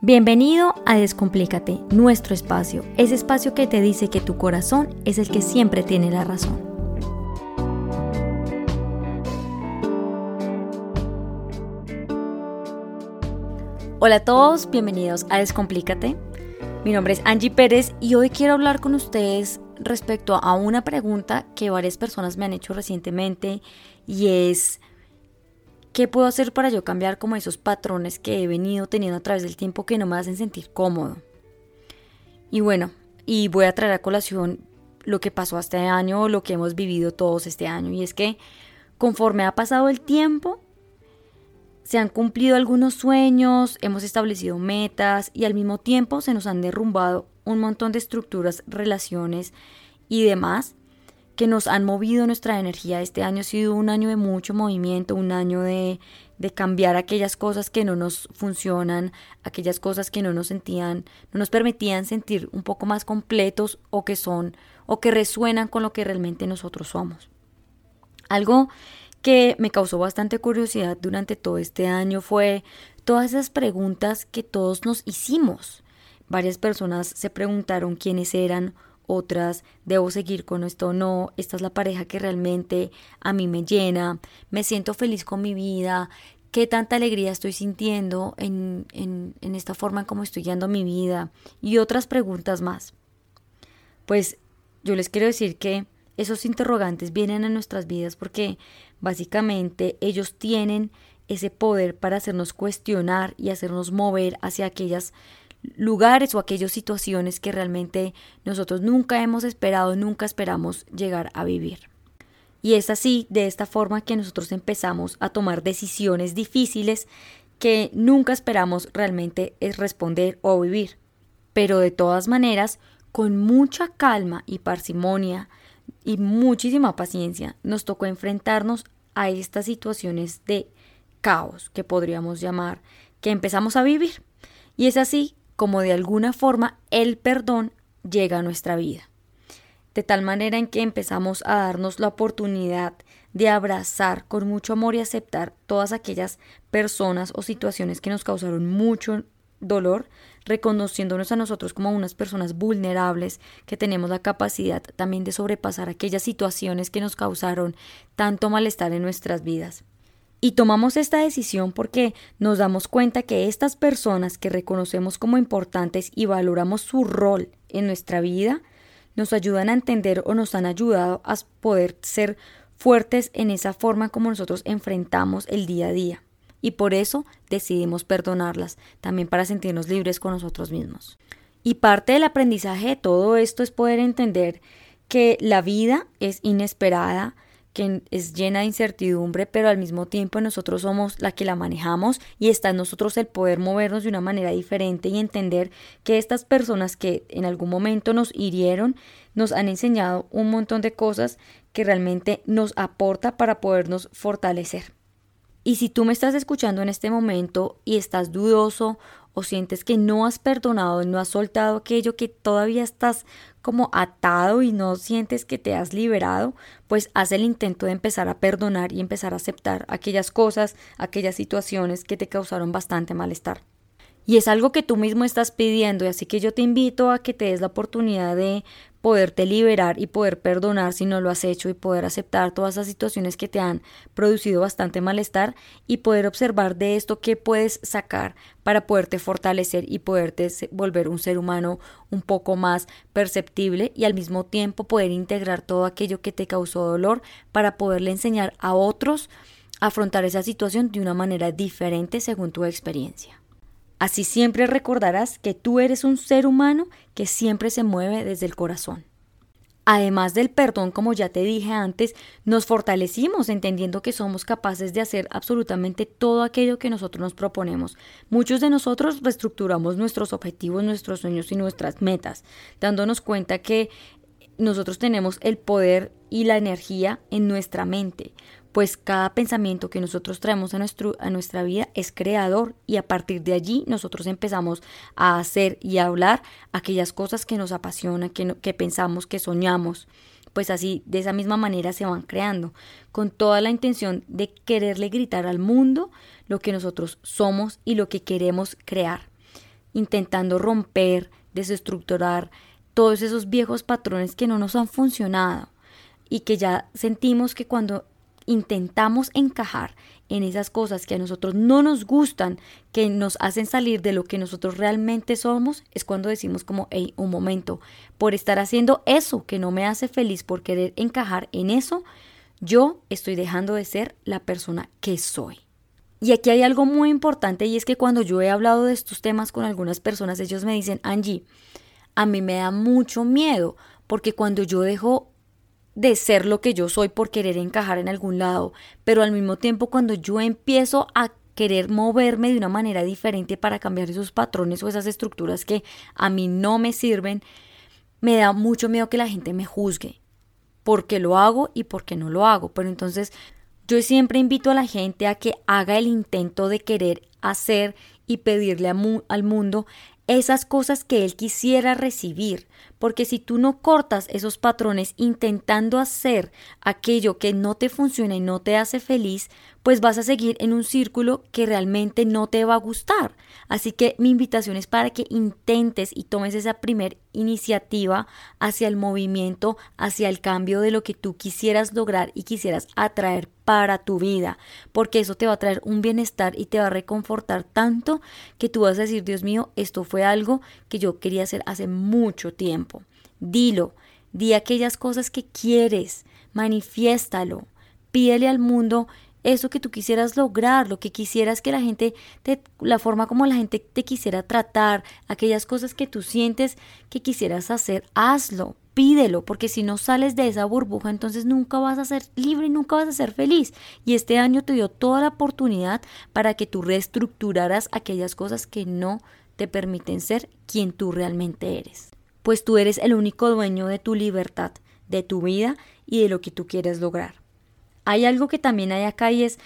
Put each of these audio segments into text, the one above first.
Bienvenido a Descomplícate, nuestro espacio, ese espacio que te dice que tu corazón es el que siempre tiene la razón. Hola a todos, bienvenidos a Descomplícate. Mi nombre es Angie Pérez y hoy quiero hablar con ustedes respecto a una pregunta que varias personas me han hecho recientemente y es ¿Qué puedo hacer para yo cambiar como esos patrones que he venido teniendo a través del tiempo que no me hacen sentir cómodo? Y bueno, y voy a traer a colación lo que pasó este año o lo que hemos vivido todos este año. Y es que conforme ha pasado el tiempo, se han cumplido algunos sueños, hemos establecido metas y al mismo tiempo se nos han derrumbado un montón de estructuras, relaciones y demás que nos han movido nuestra energía. Este año ha sido un año de mucho movimiento, un año de, de cambiar aquellas cosas que no nos funcionan, aquellas cosas que no nos sentían, no nos permitían sentir un poco más completos o que son o que resuenan con lo que realmente nosotros somos. Algo que me causó bastante curiosidad durante todo este año fue todas esas preguntas que todos nos hicimos. Varias personas se preguntaron quiénes eran otras debo seguir con esto o no, esta es la pareja que realmente a mí me llena, me siento feliz con mi vida, qué tanta alegría estoy sintiendo en, en, en esta forma en cómo estoy guiando mi vida y otras preguntas más. Pues yo les quiero decir que esos interrogantes vienen a nuestras vidas porque básicamente ellos tienen ese poder para hacernos cuestionar y hacernos mover hacia aquellas lugares o aquellas situaciones que realmente nosotros nunca hemos esperado, nunca esperamos llegar a vivir. Y es así, de esta forma, que nosotros empezamos a tomar decisiones difíciles que nunca esperamos realmente es responder o vivir. Pero de todas maneras, con mucha calma y parsimonia y muchísima paciencia, nos tocó enfrentarnos a estas situaciones de caos que podríamos llamar que empezamos a vivir. Y es así como de alguna forma el perdón llega a nuestra vida. De tal manera en que empezamos a darnos la oportunidad de abrazar con mucho amor y aceptar todas aquellas personas o situaciones que nos causaron mucho dolor, reconociéndonos a nosotros como unas personas vulnerables que tenemos la capacidad también de sobrepasar aquellas situaciones que nos causaron tanto malestar en nuestras vidas. Y tomamos esta decisión porque nos damos cuenta que estas personas que reconocemos como importantes y valoramos su rol en nuestra vida, nos ayudan a entender o nos han ayudado a poder ser fuertes en esa forma como nosotros enfrentamos el día a día. Y por eso decidimos perdonarlas, también para sentirnos libres con nosotros mismos. Y parte del aprendizaje de todo esto es poder entender que la vida es inesperada, que es llena de incertidumbre, pero al mismo tiempo nosotros somos la que la manejamos y está en nosotros el poder movernos de una manera diferente y entender que estas personas que en algún momento nos hirieron nos han enseñado un montón de cosas que realmente nos aporta para podernos fortalecer. Y si tú me estás escuchando en este momento y estás dudoso o sientes que no has perdonado, no has soltado aquello que todavía estás como atado y no sientes que te has liberado, pues haz el intento de empezar a perdonar y empezar a aceptar aquellas cosas, aquellas situaciones que te causaron bastante malestar. Y es algo que tú mismo estás pidiendo, y así que yo te invito a que te des la oportunidad de poderte liberar y poder perdonar si no lo has hecho y poder aceptar todas esas situaciones que te han producido bastante malestar y poder observar de esto qué puedes sacar para poderte fortalecer y poderte volver un ser humano un poco más perceptible y al mismo tiempo poder integrar todo aquello que te causó dolor para poderle enseñar a otros a afrontar esa situación de una manera diferente según tu experiencia. Así siempre recordarás que tú eres un ser humano que siempre se mueve desde el corazón. Además del perdón, como ya te dije antes, nos fortalecimos entendiendo que somos capaces de hacer absolutamente todo aquello que nosotros nos proponemos. Muchos de nosotros reestructuramos nuestros objetivos, nuestros sueños y nuestras metas, dándonos cuenta que nosotros tenemos el poder y la energía en nuestra mente pues cada pensamiento que nosotros traemos a, nuestro, a nuestra vida es creador y a partir de allí nosotros empezamos a hacer y a hablar aquellas cosas que nos apasionan, que, que pensamos, que soñamos. Pues así, de esa misma manera se van creando, con toda la intención de quererle gritar al mundo lo que nosotros somos y lo que queremos crear. intentando romper, desestructurar todos esos viejos patrones que no nos han funcionado y que ya sentimos que cuando intentamos encajar en esas cosas que a nosotros no nos gustan, que nos hacen salir de lo que nosotros realmente somos, es cuando decimos como, hey, un momento, por estar haciendo eso que no me hace feliz, por querer encajar en eso, yo estoy dejando de ser la persona que soy. Y aquí hay algo muy importante y es que cuando yo he hablado de estos temas con algunas personas, ellos me dicen, Angie, a mí me da mucho miedo porque cuando yo dejo de ser lo que yo soy por querer encajar en algún lado, pero al mismo tiempo cuando yo empiezo a querer moverme de una manera diferente para cambiar esos patrones o esas estructuras que a mí no me sirven, me da mucho miedo que la gente me juzgue porque lo hago y porque no lo hago. Pero entonces yo siempre invito a la gente a que haga el intento de querer hacer y pedirle al mundo esas cosas que él quisiera recibir, porque si tú no cortas esos patrones intentando hacer aquello que no te funciona y no te hace feliz, pues vas a seguir en un círculo que realmente no te va a gustar. Así que mi invitación es para que intentes y tomes esa primera iniciativa hacia el movimiento, hacia el cambio de lo que tú quisieras lograr y quisieras atraer para tu vida, porque eso te va a traer un bienestar y te va a reconfortar tanto que tú vas a decir, Dios mío, esto fue algo que yo quería hacer hace mucho tiempo. Dilo, di aquellas cosas que quieres, manifiéstalo, pídele al mundo eso que tú quisieras lograr, lo que quisieras que la gente, te, la forma como la gente te quisiera tratar, aquellas cosas que tú sientes que quisieras hacer, hazlo, pídelo, porque si no sales de esa burbuja, entonces nunca vas a ser libre y nunca vas a ser feliz. Y este año te dio toda la oportunidad para que tú reestructuraras aquellas cosas que no te permiten ser quien tú realmente eres. Pues tú eres el único dueño de tu libertad, de tu vida y de lo que tú quieres lograr. Hay algo que también hay acá y es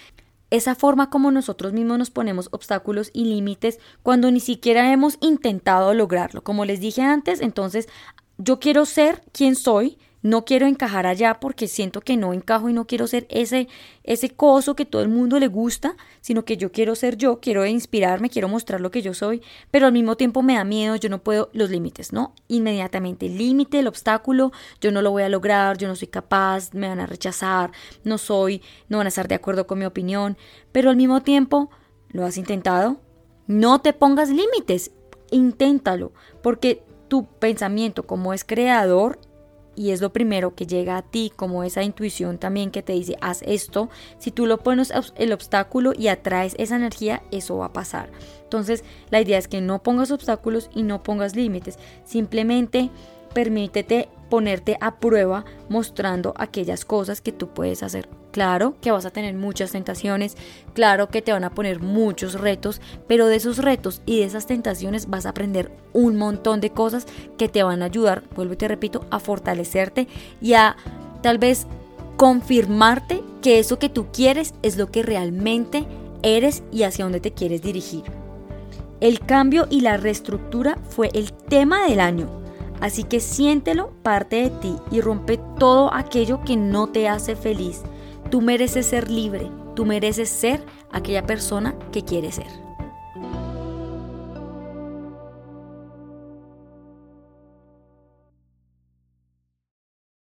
esa forma como nosotros mismos nos ponemos obstáculos y límites cuando ni siquiera hemos intentado lograrlo. Como les dije antes, entonces yo quiero ser quien soy, no quiero encajar allá porque siento que no encajo y no quiero ser ese, ese coso que todo el mundo le gusta, sino que yo quiero ser yo, quiero inspirarme, quiero mostrar lo que yo soy, pero al mismo tiempo me da miedo, yo no puedo los límites, ¿no? Inmediatamente, el límite, el obstáculo, yo no lo voy a lograr, yo no soy capaz, me van a rechazar, no soy, no van a estar de acuerdo con mi opinión, pero al mismo tiempo, ¿lo has intentado? No te pongas límites, inténtalo, porque tu pensamiento como es creador y es lo primero que llega a ti, como esa intuición también que te dice, haz esto, si tú lo pones el obstáculo y atraes esa energía, eso va a pasar. Entonces, la idea es que no pongas obstáculos y no pongas límites, simplemente permítete ponerte a prueba mostrando aquellas cosas que tú puedes hacer. Claro que vas a tener muchas tentaciones, claro que te van a poner muchos retos, pero de esos retos y de esas tentaciones vas a aprender un montón de cosas que te van a ayudar, vuelvo y te repito, a fortalecerte y a tal vez confirmarte que eso que tú quieres es lo que realmente eres y hacia dónde te quieres dirigir. El cambio y la reestructura fue el tema del año Así que siéntelo parte de ti y rompe todo aquello que no te hace feliz. Tú mereces ser libre, tú mereces ser aquella persona que quieres ser.